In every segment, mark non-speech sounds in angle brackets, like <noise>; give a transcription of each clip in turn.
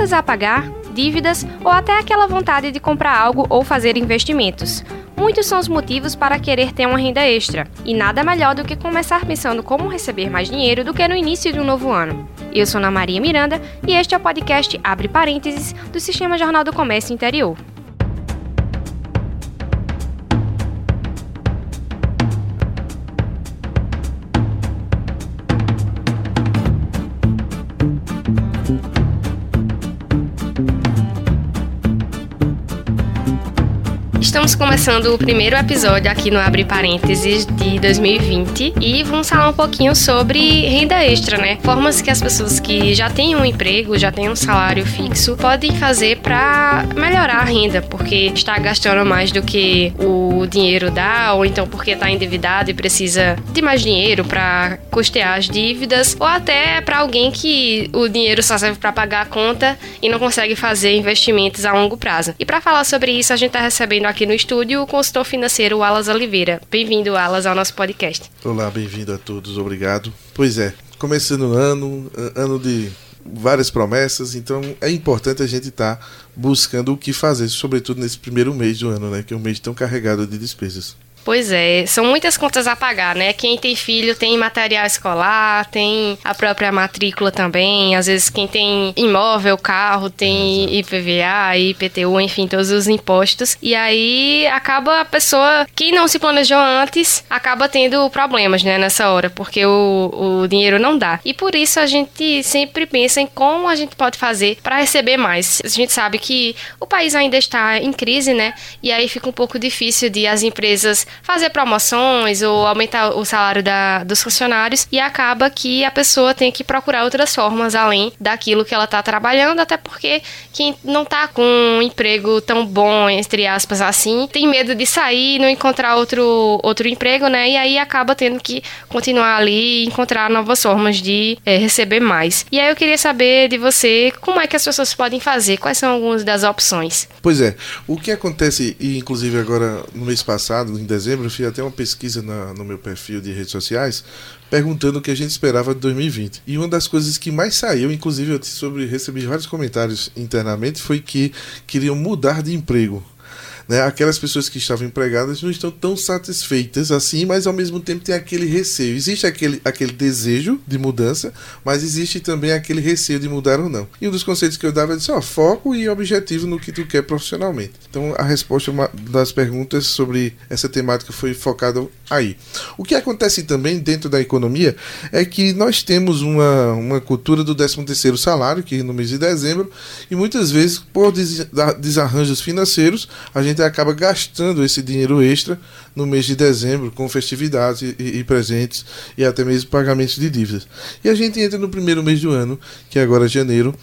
contas a pagar, dívidas ou até aquela vontade de comprar algo ou fazer investimentos. Muitos são os motivos para querer ter uma renda extra, e nada melhor do que começar pensando como receber mais dinheiro do que no início de um novo ano. Eu sou Ana Maria Miranda e este é o podcast Abre Parênteses do Sistema Jornal do Comércio Interior. Estamos começando o primeiro episódio aqui no Abre Parênteses de 2020 e vamos falar um pouquinho sobre renda extra, né? Formas que as pessoas que já têm um emprego, já têm um salário fixo, podem fazer para melhorar a renda, porque está gastando mais do que o dinheiro dá, ou então porque está endividado e precisa de mais dinheiro para custear as dívidas, ou até para alguém que o dinheiro só serve para pagar a conta e não consegue fazer investimentos a longo prazo. E para falar sobre isso, a gente está recebendo aqui no estúdio o consultor financeiro Alas Oliveira. Bem-vindo, Alas, ao nosso podcast. Olá, bem-vindo a todos, obrigado. Pois é, começando o ano, ano de várias promessas, então é importante a gente estar tá buscando o que fazer, sobretudo nesse primeiro mês do ano, né, que é um mês tão carregado de despesas. Pois é, são muitas contas a pagar, né? Quem tem filho tem material escolar, tem a própria matrícula também. Às vezes, quem tem imóvel, carro, tem IPVA, IPTU, enfim, todos os impostos. E aí acaba a pessoa, quem não se planejou antes, acaba tendo problemas, né, nessa hora, porque o, o dinheiro não dá. E por isso a gente sempre pensa em como a gente pode fazer para receber mais. A gente sabe que o país ainda está em crise, né? E aí fica um pouco difícil de as empresas fazer promoções ou aumentar o salário da, dos funcionários e acaba que a pessoa tem que procurar outras formas além daquilo que ela está trabalhando, até porque quem não está com um emprego tão bom, entre aspas, assim, tem medo de sair, não encontrar outro, outro emprego, né? E aí acaba tendo que continuar ali e encontrar novas formas de é, receber mais. E aí eu queria saber de você como é que as pessoas podem fazer, quais são algumas das opções. Pois é, o que acontece, e inclusive agora no mês passado, em dezembro, eu fiz até uma pesquisa na, no meu perfil de redes sociais perguntando o que a gente esperava de 2020. E uma das coisas que mais saiu, inclusive eu sobre, recebi vários comentários internamente, foi que queriam mudar de emprego. Né? Aquelas pessoas que estavam empregadas não estão tão satisfeitas assim, mas ao mesmo tempo tem aquele receio. Existe aquele, aquele desejo de mudança, mas existe também aquele receio de mudar ou não. E um dos conceitos que eu dava é dizer, ó, foco e objetivo no que tu quer profissionalmente. Então a resposta das perguntas sobre essa temática foi focada aí. O que acontece também dentro da economia é que nós temos uma, uma cultura do 13 terceiro salário, que no mês de dezembro, e muitas vezes por desarranjos financeiros, a gente acaba gastando esse dinheiro extra no mês de dezembro com festividades e, e, presentes e até mesmo pagamentos de dívidas. E a gente entra no primeiro mês do ano, que é agora janeiro,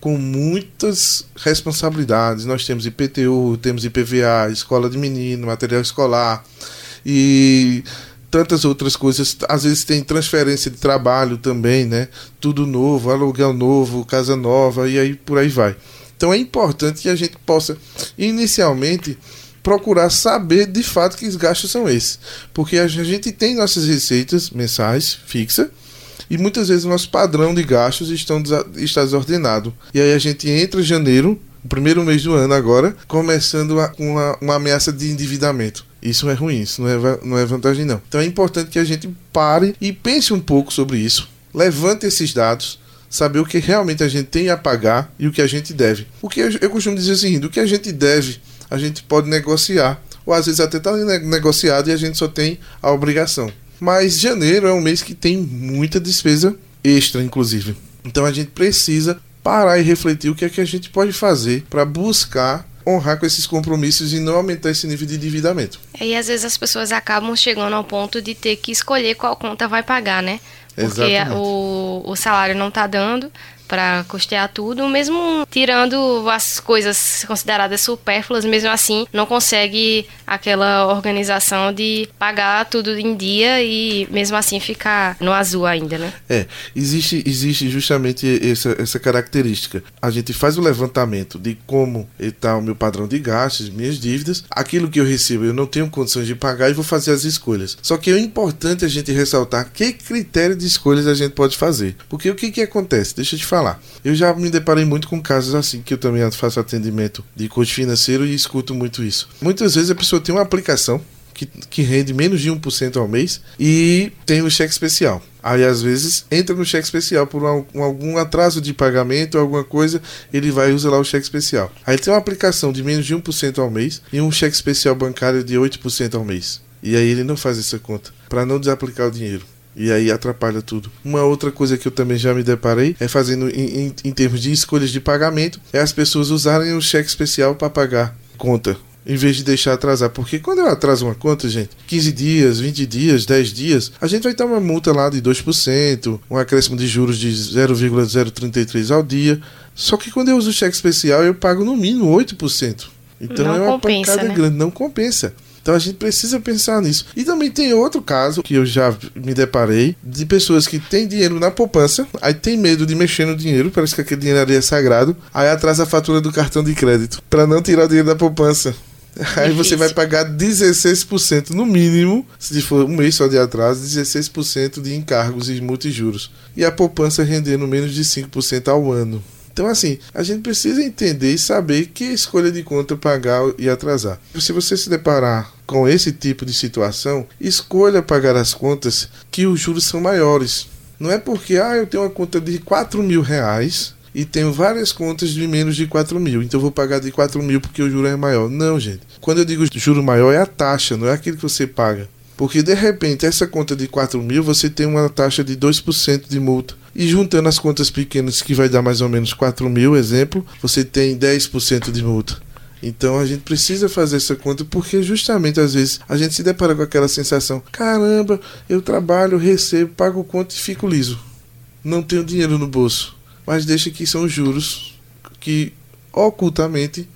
com muitas responsabilidades. Nós temos IPTU, temos IPVA, escola de menino, material escolar e tantas outras coisas. Às vezes tem transferência de trabalho também, né? Tudo novo, aluguel novo, casa nova e aí por aí vai. Então é importante que a gente possa, inicialmente, procurar saber de fato que os gastos são esses. Porque a gente tem nossas receitas mensais fixas e muitas vezes o nosso padrão de gastos estão, está desordenado. E aí a gente entra em janeiro, o primeiro mês do ano agora, começando com uma, uma ameaça de endividamento. Isso é ruim, isso não é, não é vantagem não. Então é importante que a gente pare e pense um pouco sobre isso, levante esses dados saber o que realmente a gente tem a pagar e o que a gente deve. O que eu, costumo dizer o seguinte: o que a gente deve, a gente pode negociar, ou às vezes até está negociado e a gente só tem a obrigação. Mas janeiro é um mês que tem muita despesa extra, inclusive. Então a gente precisa parar e refletir o que é que a gente pode fazer para buscar honrar com esses compromissos e não aumentar esse nível de endividamento. E às vezes as pessoas acabam chegando ao ponto de ter que escolher qual conta vai pagar, né? Porque o, o salário não está dando, para custear tudo, mesmo tirando as coisas consideradas supérfluas, mesmo assim não consegue aquela organização de pagar tudo em dia e mesmo assim ficar no azul ainda, né? É, existe, existe justamente essa, essa característica. A gente faz o levantamento de como está o meu padrão de gastos, minhas dívidas, aquilo que eu recebo eu não tenho condições de pagar e vou fazer as escolhas. Só que é importante a gente ressaltar que critério de escolhas a gente pode fazer. Porque o que, que acontece? Deixa eu te falar falar. Eu já me deparei muito com casos assim, que eu também faço atendimento de coach financeiro e escuto muito isso. Muitas vezes a pessoa tem uma aplicação que, que rende menos de 1% ao mês e tem o cheque especial. Aí às vezes entra no cheque especial por um, algum atraso de pagamento, alguma coisa, ele vai usar lá o cheque especial. Aí tem uma aplicação de menos de 1% ao mês e um cheque especial bancário de 8% ao mês. E aí ele não faz essa conta para não desaplicar o dinheiro. E aí atrapalha tudo. Uma outra coisa que eu também já me deparei é fazendo em, em, em termos de escolhas de pagamento, é as pessoas usarem o cheque especial para pagar conta em vez de deixar atrasar. Porque quando eu atraso uma conta, gente, 15 dias, 20 dias, 10 dias, a gente vai ter uma multa lá de 2%, um acréscimo de juros de 0,033 ao dia. Só que quando eu uso o cheque especial, eu pago no mínimo 8%. Então não é uma compensa, pancada né? grande, não compensa. Então a gente precisa pensar nisso. E também tem outro caso que eu já me deparei de pessoas que têm dinheiro na poupança, aí tem medo de mexer no dinheiro, parece que aquele dinheiro ali é sagrado, aí atrasa a fatura do cartão de crédito para não tirar o dinheiro da poupança. <laughs> Aí você vai pagar 16% no mínimo, se for um mês só de atraso, 16% de encargos e multijuros. E a poupança rendendo menos de 5% ao ano. Então, assim, a gente precisa entender e saber que escolha de conta pagar e atrasar. Se você se deparar com esse tipo de situação, escolha pagar as contas que os juros são maiores. Não é porque, ah, eu tenho uma conta de 4 mil reais e tenho várias contas de menos de 4 mil, então vou pagar de 4 mil porque o juro é maior. Não, gente. Quando eu digo juro maior, é a taxa, não é aquilo que você paga. Porque de repente, essa conta de 4 mil, você tem uma taxa de 2% de multa. E juntando as contas pequenas, que vai dar mais ou menos 4 mil, exemplo, você tem 10% de multa. Então a gente precisa fazer essa conta porque justamente às vezes a gente se depara com aquela sensação: caramba, eu trabalho, recebo, pago conta e fico liso. Não tenho dinheiro no bolso mas deixa que são juros que ocultamente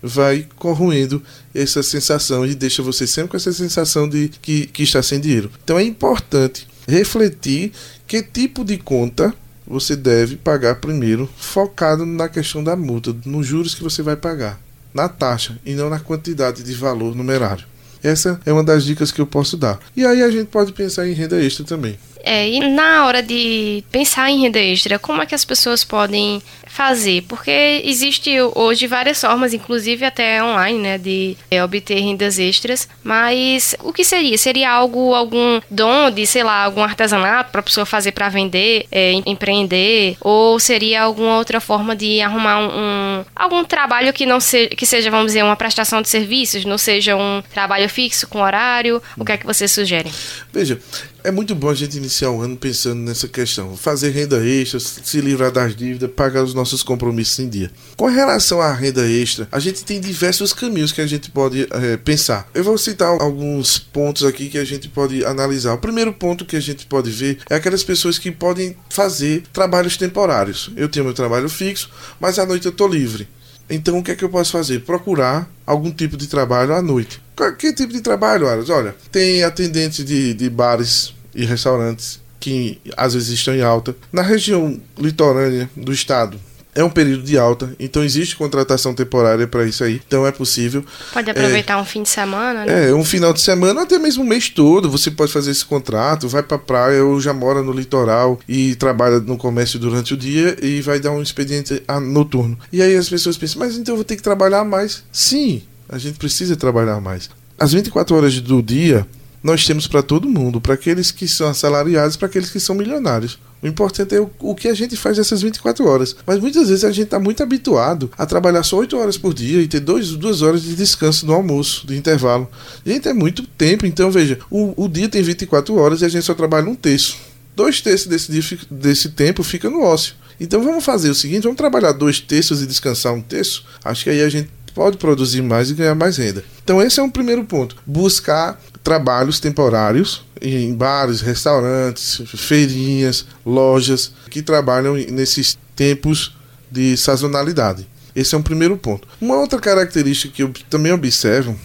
vai corroendo essa sensação e deixa você sempre com essa sensação de que, que está sem dinheiro. Então é importante refletir que tipo de conta você deve pagar primeiro, focado na questão da multa, nos juros que você vai pagar, na taxa e não na quantidade de valor numerário. Essa é uma das dicas que eu posso dar. E aí a gente pode pensar em renda extra também. É, e na hora de pensar em renda extra, como é que as pessoas podem fazer? Porque existe hoje várias formas, inclusive até online, né, de é, obter rendas extras. Mas o que seria? Seria algo, algum dom de, sei lá, algum artesanato para a pessoa fazer para vender, é, empreender? Ou seria alguma outra forma de arrumar um, um algum trabalho que não que seja, vamos dizer, uma prestação de serviços, não seja um trabalho fixo com horário? O que é que vocês sugerem? Veja, é muito bom a gente iniciar o ano pensando nessa questão. Fazer renda extra, se livrar das dívidas, pagar os nossos compromissos em dia. Com relação à renda extra, a gente tem diversos caminhos que a gente pode é, pensar. Eu vou citar alguns pontos aqui que a gente pode analisar. O primeiro ponto que a gente pode ver é aquelas pessoas que podem fazer trabalhos temporários. Eu tenho meu trabalho fixo, mas à noite eu estou livre. Então o que é que eu posso fazer? Procurar algum tipo de trabalho à noite. Que tipo de trabalho, Aras? Olha, tem atendentes de, de bares e restaurantes que às vezes estão em alta. Na região litorânea do estado, é um período de alta, então existe contratação temporária para isso aí, então é possível. Pode aproveitar é, um fim de semana, né? É, um final de semana, até mesmo o mês todo, você pode fazer esse contrato, vai para praia ou já mora no litoral e trabalha no comércio durante o dia e vai dar um expediente noturno. E aí as pessoas pensam, mas então eu vou ter que trabalhar mais? Sim, a gente precisa trabalhar mais. As 24 horas do dia nós temos para todo mundo, para aqueles que são assalariados, para aqueles que são milionários. O importante é o, o, que a gente faz nessas 24 horas. Mas muitas vezes a gente está muito habituado a trabalhar só 8 horas por dia e ter 2 duas horas de descanso no almoço, de intervalo. Gente, é muito tempo. Então, veja, o, o dia tem 24 horas e a gente só trabalha um terço. Dois terços desse, desse tempo fica no ócio. Então vamos fazer o seguinte: vamos trabalhar dois terços e descansar um terço. Acho que aí a gente pode produzir mais e ganhar mais renda. Então esse é um primeiro ponto. Buscar trabalhos temporários em bares, restaurantes, feirinhas, lojas que trabalham nesses tempos de sazonalidade. Esse é um primeiro ponto. Uma outra característica que eu também observo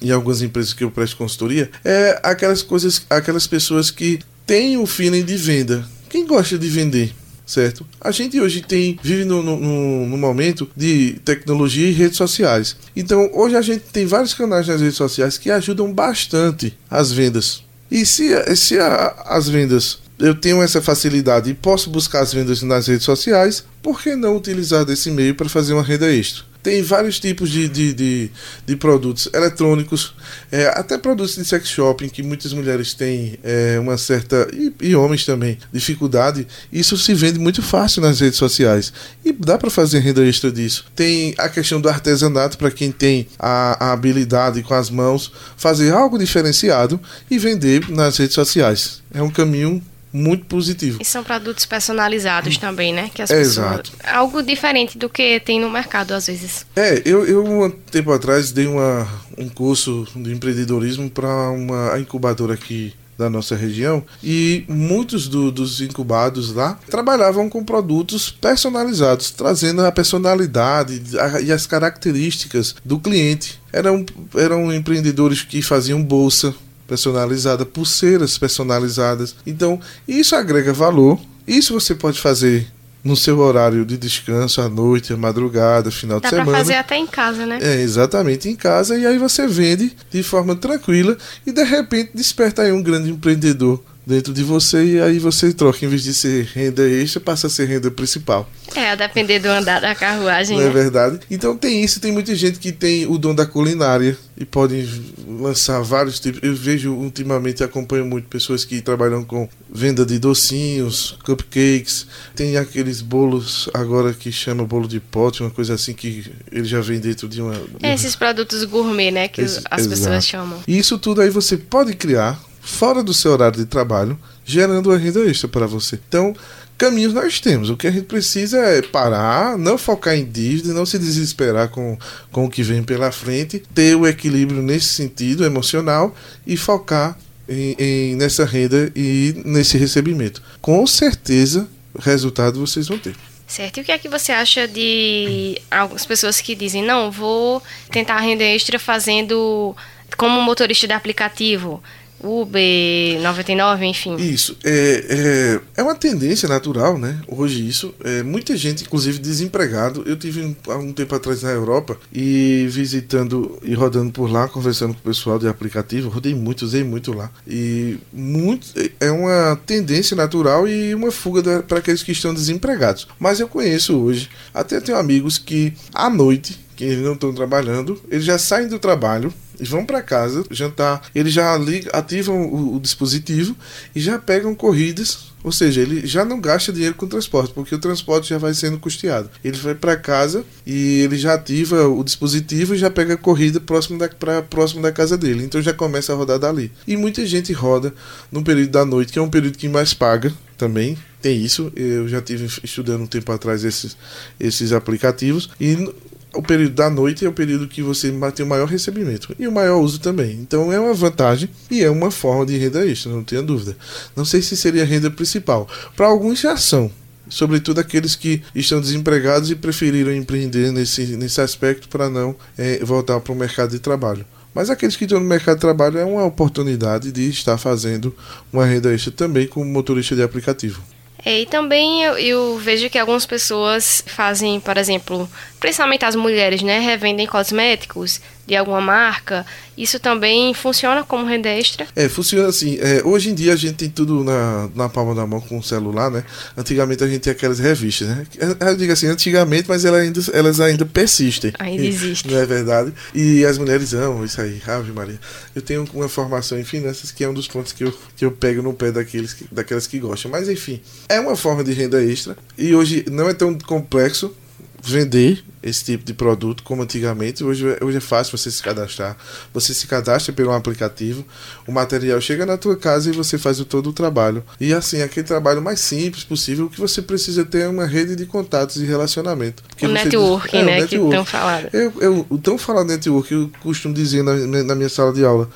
em algumas empresas que eu presto consultoria é aquelas coisas, aquelas pessoas que têm o feeling de venda. Quem gosta de vender? Certo? A gente hoje tem vive no, no, no, momento de tecnologia e redes sociais. Então, hoje a gente tem vários canais nas redes sociais que ajudam bastante as vendas. E se, se a, as vendas eu tenho essa facilidade e posso buscar as vendas nas redes sociais, por que não utilizar desse meio para fazer uma renda extra? Tem vários tipos de, de, de, de produtos eletrônicos, é, até produtos de sex shopping que muitas mulheres têm é, uma certa, e, e, homens também, dificuldade. Isso se vende muito fácil nas redes sociais e dá para fazer renda extra disso. Tem a questão do artesanato para quem tem a, a habilidade com as mãos, fazer algo diferenciado e vender nas redes sociais. É um caminho muito positivo. E são produtos personalizados hum. também, né? Que as é, pessoas... Exato. Algo diferente do que tem no mercado, às vezes. É, eu, eu um tempo atrás dei uma, um curso de empreendedorismo para uma incubadora aqui da nossa região e muitos do, dos incubados lá trabalhavam com produtos personalizados, trazendo a personalidade e as características do cliente. Eram, eram empreendedores que faziam bolsa, personalizada, pulseiras personalizadas. Então, isso agrega valor. Isso você pode fazer no seu horário de descanso, à noite, à madrugada, final Dá de semana. Dá pra fazer até em casa, né? É, exatamente, em casa. E aí você vende de forma tranquila e de repente desperta aí um grande empreendedor dentro de você e aí você troca, em vez de ser renda extra, passa a ser renda principal. É, a depender do andar da carruagem. Não é né? é verdade? Então tem isso, tem muita gente que tem o dom da culinária e podem lançar vários tipos. Eu vejo ultimamente, acompanho muito pessoas que trabalham com venda de docinhos, cupcakes, tem aqueles bolos agora que chama bolo de pote, uma coisa assim que ele já vem dentro de uma. É, esses produtos gourmet, né, que Esse, as exato. pessoas chamam. E isso tudo aí você pode criar fora do seu horário de trabalho, gerando uma renda extra para você. Então, caminhos nós temos. O que a gente precisa é parar, não focar em dívida, não se desesperar com, com o que vem pela frente, ter o equilíbrio nesse sentido emocional e focar em, em, nessa renda e nesse recebimento. Com certeza, resultado vocês vão ter. Certo. E o que é que você acha de algumas pessoas que dizem, não, vou tentar renda extra fazendo como motorista de aplicativo? Uber, 99, enfim. Isso. É, é, é uma tendência natural, né? Hoje isso. É, muita gente, inclusive desempregado. Eu tive há um tempo atrás na Europa e visitando e rodando por lá, conversando com o pessoal de aplicativo. Rodei muito, usei muito lá. E muito, é uma tendência natural e uma fuga para aqueles que estão desempregados. Mas eu conheço hoje, até tenho amigos que à noite, que não estão trabalhando, eles já saem do trabalho e vão para casa jantar. Eles já ligam, ativam o, o, dispositivo e já pegam corridas. Ou seja, ele já não gasta dinheiro com transporte, porque o transporte já vai sendo custeado. Ele vai para casa e ele já ativa o dispositivo e já pega a corrida próximo da, pra, próximo da casa dele. Então já começa a rodar dali. E muita gente roda no período da noite, que é um período que mais paga também. Tem isso. Eu já tive estudando um tempo atrás esses, esses aplicativos. E o período da noite é o período que você tem o maior recebimento e o maior uso também. Então é uma vantagem e é uma forma de renda extra, não tenha dúvida. Não sei se seria a renda principal. Para alguns já são, sobretudo aqueles que estão desempregados e preferiram empreender nesse, nesse aspecto para não é, voltar para o mercado de trabalho. Mas aqueles que estão no mercado de trabalho é uma oportunidade de estar fazendo uma renda extra também como motorista de aplicativo. É, e também eu, eu, vejo que algumas pessoas fazem, por exemplo, principalmente as mulheres, né, revendem cosméticos de alguma marca. Isso também funciona como renda extra? É, funciona assim. É, hoje em dia a gente tem tudo na, na palma da mão com o celular, né? Antigamente a gente tinha aquelas revistas, né? Eu digo assim, antigamente, mas elas ainda, elas ainda persistem. Ainda existem. Não é verdade? E as mulheres amam isso aí, Ave Maria. Eu tenho uma formação em finanças que é um dos pontos que eu, que eu pego no pé daqueles, daquelas que gostam. Mas enfim, é uma forma de renda extra. E hoje não é tão complexo vender esse tipo de produto como antigamente. Hoje, hoje é fácil você se cadastrar. Você se cadastra pelo aplicativo, o material chega na tua casa e você faz o, todo o trabalho. E assim, aquele trabalho mais simples possível que você precisa ter uma rede de contatos e relacionamento. Porque o networking, é, né? O network. Que tão falado. Eu, eu, o tão falado network, eu costumo dizer na, na minha sala de aula: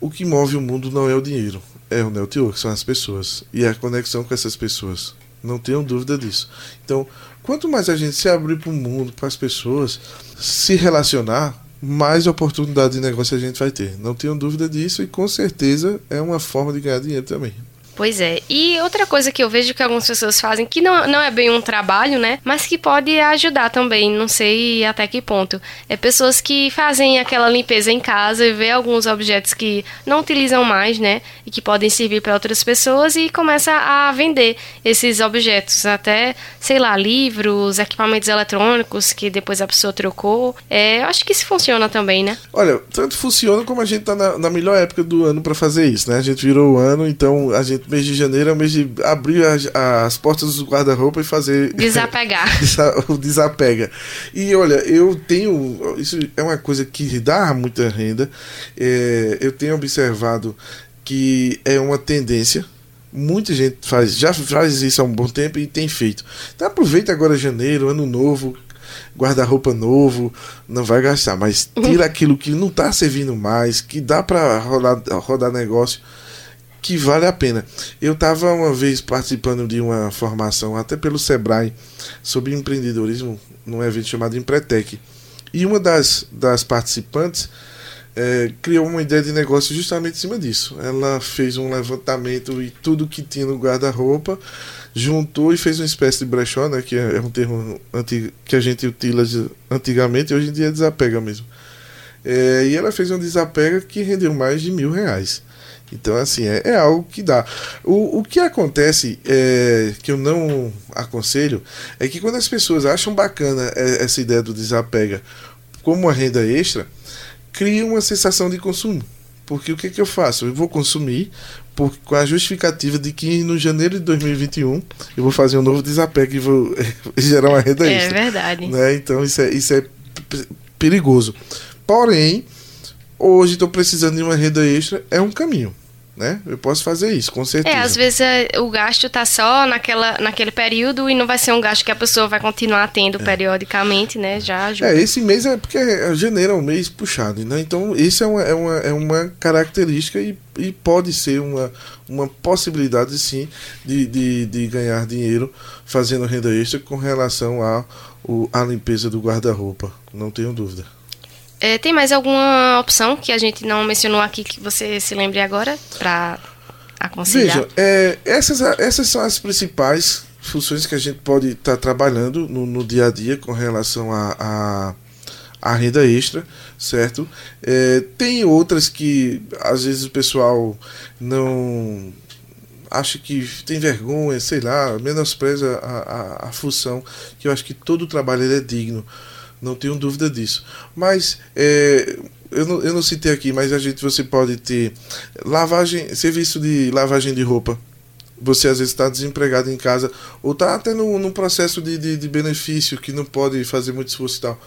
o que move o mundo não é o dinheiro, é o network, são as pessoas. E a conexão com essas pessoas. Não tenham dúvida disso. Então, Quanto mais a gente se abrir para o mundo, para as pessoas, se relacionar, mais oportunidade de negócio a gente vai ter. Não tenho dúvida disso e com certeza é uma forma de ganhar dinheiro também. Pois é. E outra coisa que eu vejo que algumas pessoas fazem, que não, não é bem um trabalho, né? Mas que pode ajudar também, não sei até que ponto. É pessoas que fazem aquela limpeza em casa e vê alguns objetos que não utilizam mais, né? E que podem servir para outras pessoas e começa a vender esses objetos. Até, sei lá, livros, equipamentos eletrônicos que depois a pessoa trocou. É, acho que isso funciona também, né? Olha, tanto funciona como a gente tá na, na melhor época do ano para fazer isso, né? A gente virou o ano, então a gente, mês de janeiro é o mês de abrir as, as portas do guarda-roupa e fazer. <laughs> Desapegar. <laughs> o desapega. E olha, eu tenho. Isso é uma coisa que dá muita renda. É, eu tenho observado que é uma tendência Muita gente faz, já faz isso há um bom tempo e tem feito. Então aproveita agora janeiro, ano novo, guarda-roupa novo, não vai gastar, mas tira aquilo que não está servindo mais, que dá para rodar, rodar negócio, que vale a pena. Eu estava uma vez participando de uma formação, até pelo Sebrae, sobre empreendedorismo, num evento chamado Empretec. E uma das, das participantes é, criou uma ideia de negócio justamente em cima disso. Ela fez um levantamento e tudo que tinha no guarda-roupa, juntou e fez uma espécie de brechó, né, que é, é um termo antigo, que a gente utiliza antigamente, hoje em dia desapega mesmo. É, e ela fez um desapega que rendeu mais de mil reais. Então, assim, é, é algo que dá. O, o que acontece, é, que eu não aconselho, é que quando as pessoas acham bacana é, essa ideia do desapega como uma renda extra, cria uma sensação de consumo. Porque o que, que eu faço? Eu vou consumir por, com a justificativa de que no janeiro de 2021 eu vou fazer um novo desapego e vou <laughs> gerar uma renda é extra. É verdade. Né? Então isso é, isso é perigoso. Porém, hoje estou precisando de uma renda extra, é um caminho né? Eu posso fazer isso, com certeza. É, às vezes é, o gasto tá só naquela, naquele período e não vai ser um gasto que a pessoa vai continuar tendo é. periodicamente, né? Já ajuda. É, esse mês é porque é, janeiro é um mês puxado, né? Então, isso é uma, é uma, é uma característica e, e pode ser uma, uma possibilidade, sim, de, de, de ganhar dinheiro fazendo renda extra com relação à a, a limpeza do guarda-roupa. Não tenho dúvida. É, tem mais alguma opção que a gente não mencionou aqui que você se lembre agora para aconselhar? Veja, é, essas, essas são as principais funções que a gente pode estar tá trabalhando no, no, dia a dia com relação a, a, a renda extra, certo? É, tem outras que às vezes o pessoal não acha que tem vergonha, sei lá, menospreza a, a, a função, que eu acho que todo trabalho é digno não tenho dúvida disso. Mas é, eu, não, eu não citei aqui, mas a gente você pode ter lavagem, serviço de lavagem de roupa. Você às vezes está desempregado em casa ou está até num processo de, de, de, benefício que não pode fazer muito esforço e tal.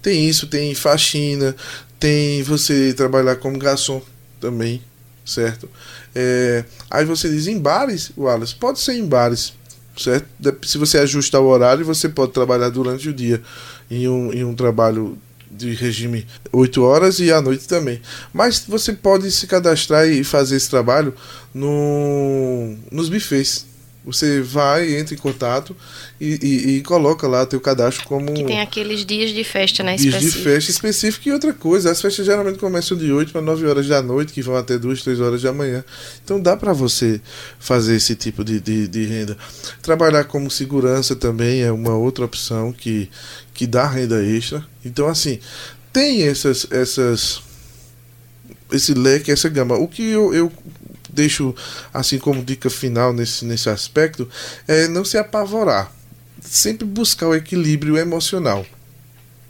Tem isso, tem faxina, tem você trabalhar como garçom também, certo? É, aí você diz em bares, Wallace, pode ser em bares, certo? Se você ajustar o horário, você pode trabalhar durante o dia em um, em um trabalho de regime 8 horas e à noite também. Mas você pode se cadastrar e fazer esse trabalho no, nos bufês. Você vai, entra em contato e, e, e, coloca lá teu cadastro como. Que tem aqueles dias de festa, né? Dias de festa específico e outra coisa. As festas geralmente começam de 8 para 9 horas da noite, que vão até 2, 3 horas da manhã. Então dá para você fazer esse tipo de, de, de, renda. Trabalhar como segurança também é uma outra opção que, que dá renda extra. Então, assim, tem essas. essas esse leque, essa gama. O que eu, eu deixo assim como dica final nesse, nesse aspecto é não se apavorar. Sempre buscar o equilíbrio emocional.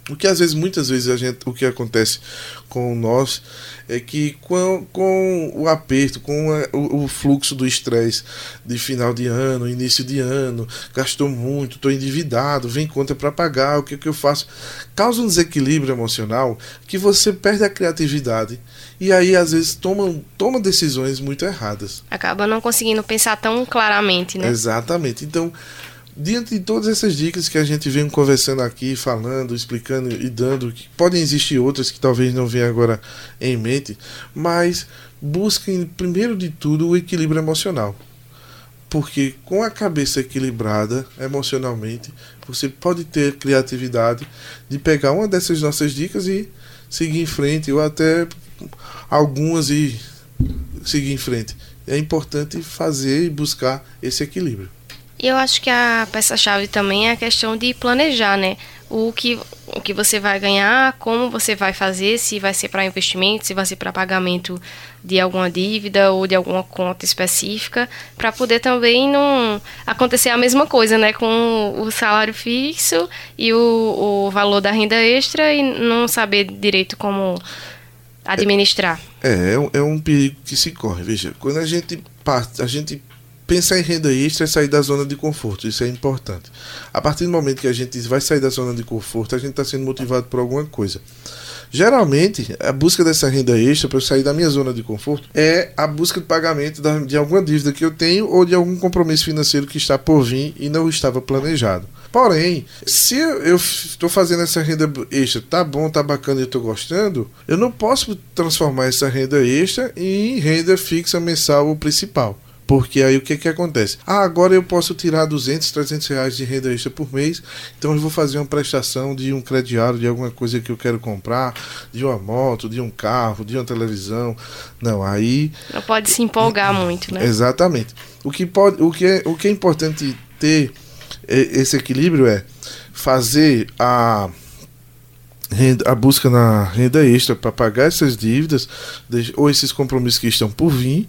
O que às vezes, muitas vezes, a gente, o que acontece com nós é que com, com o aperto, com a, o, o, fluxo do estresse de final de ano, início de ano, gastou muito, estou endividado, vem conta para pagar, o que, que eu faço? Causa um desequilíbrio emocional que você perde a criatividade e aí às vezes toma, toma decisões muito erradas. Acaba não conseguindo pensar tão claramente, né? Exatamente. Então, diante de todas essas dicas que a gente vem conversando aqui, falando, explicando e dando, que podem existir outras que talvez não venham agora em mente, mas busquem primeiro de tudo o equilíbrio emocional. Porque com a cabeça equilibrada emocionalmente, você pode ter criatividade de pegar uma dessas nossas dicas e seguir em frente, ou até algumas e seguir em frente. é importante fazer e buscar esse equilíbrio. E eu acho que a peça-chave também é a questão de planejar, né? O que, o que você vai ganhar, como você vai fazer, se vai ser para investimento, se vai ser para pagamento de alguma dívida ou de alguma conta específica, para poder também não acontecer a mesma coisa, né? Com o salário fixo e o, o valor da renda extra e não saber direito como administrar. É, é é um perigo que se corre. Veja, quando a gente parte, a gente pensar em renda extra é sair da zona de conforto, isso é importante. A partir do momento que a gente vai sair da zona de conforto, a gente está sendo motivado por alguma coisa. Geralmente, a busca dessa renda extra para eu sair da minha zona de conforto é a busca de pagamento de alguma dívida que eu tenho ou de algum compromisso financeiro que está por vir e não estava planejado. Porém, se eu estou fazendo essa renda extra, tá bom, tá bacana eu estou gostando, eu não posso transformar essa renda extra em renda fixa mensal ou principal. Porque aí o que que acontece? Ah, agora eu posso tirar 200, 300 reais de renda extra por mês, então eu vou fazer uma prestação de um crediário, de alguma coisa que eu quero comprar, de uma moto, de um carro, de uma televisão. Não, aí... Não pode se empolgar muito, né? Exatamente. O que, pode, o que, é, o que é importante ter esse equilíbrio é fazer a a busca na renda extra para pagar essas dívidas ou esses compromissos que estão por vir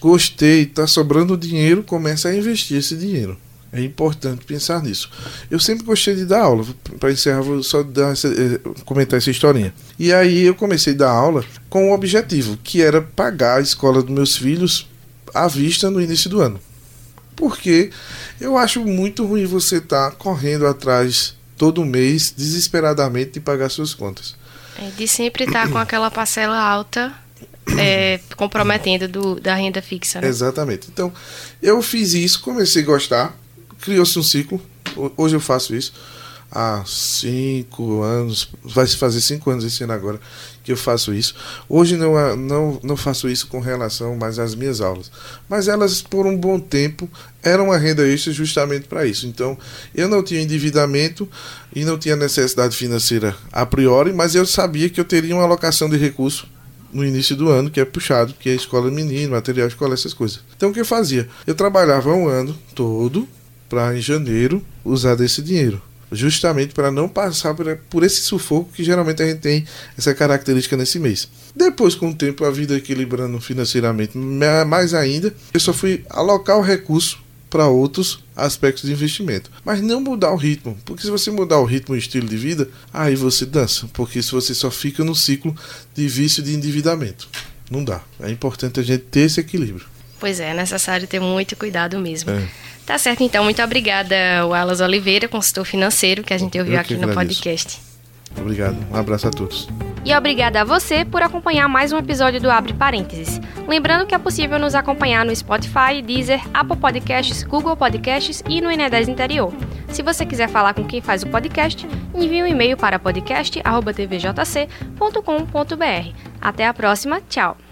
gostei, está sobrando dinheiro, começa a investir esse dinheiro. É importante pensar nisso. Eu sempre gostei de dar aula. Para encerrar, vou só dar eh, comentar essa historinha. E aí eu comecei a dar aula com o objetivo, que era pagar a escola dos meus filhos à vista no início do ano. Porque eu acho muito ruim você estar tá correndo atrás todo mês, desesperadamente, de pagar suas contas. É, de sempre estar tá com aquela parcela alta é, comprometendo do, da renda fixa. Né? Exatamente. Então, eu fiz isso, comecei a gostar, criou-se um ciclo. Hoje eu faço isso há cinco anos, vai se fazer cinco anos esse ano agora que eu faço isso. Hoje não, não, não faço isso com relação mais às minhas aulas, mas elas por um bom tempo eram uma renda extra justamente para isso. Então eu não tinha endividamento e não tinha necessidade financeira a priori, mas eu sabia que eu teria uma alocação de recurso no início do ano, que é puxado, que é escola menino, material escolar, essas coisas. Então o que eu fazia? Eu trabalhava um ano todo para em janeiro usar desse dinheiro. Justamente para não passar por esse sufoco que geralmente a gente tem essa característica nesse mês. Depois, com o tempo, a vida equilibrando financeiramente mais ainda, eu só fui alocar o recurso para outros aspectos de investimento. Mas não mudar o ritmo, porque se você mudar o ritmo e o estilo de vida, aí você dança, porque se você só fica no ciclo de vício de endividamento. Não dá. É importante a gente ter esse equilíbrio. Pois é, é necessário ter muito cuidado mesmo. É. Tá certo, então. Muito obrigada, Wallace Oliveira, consultor financeiro, que a gente ouviu aqui no podcast. Obrigado. Um abraço a todos. E obrigada a você por acompanhar mais um episódio do Abre Parênteses. Lembrando que é possível nos acompanhar no Spotify, Deezer, Apple Podcasts, Google Podcasts e no Ené10 Interior. Se você quiser falar com quem faz o podcast, envie um e-mail para podcast.tvjc.com.br. Até a próxima, tchau!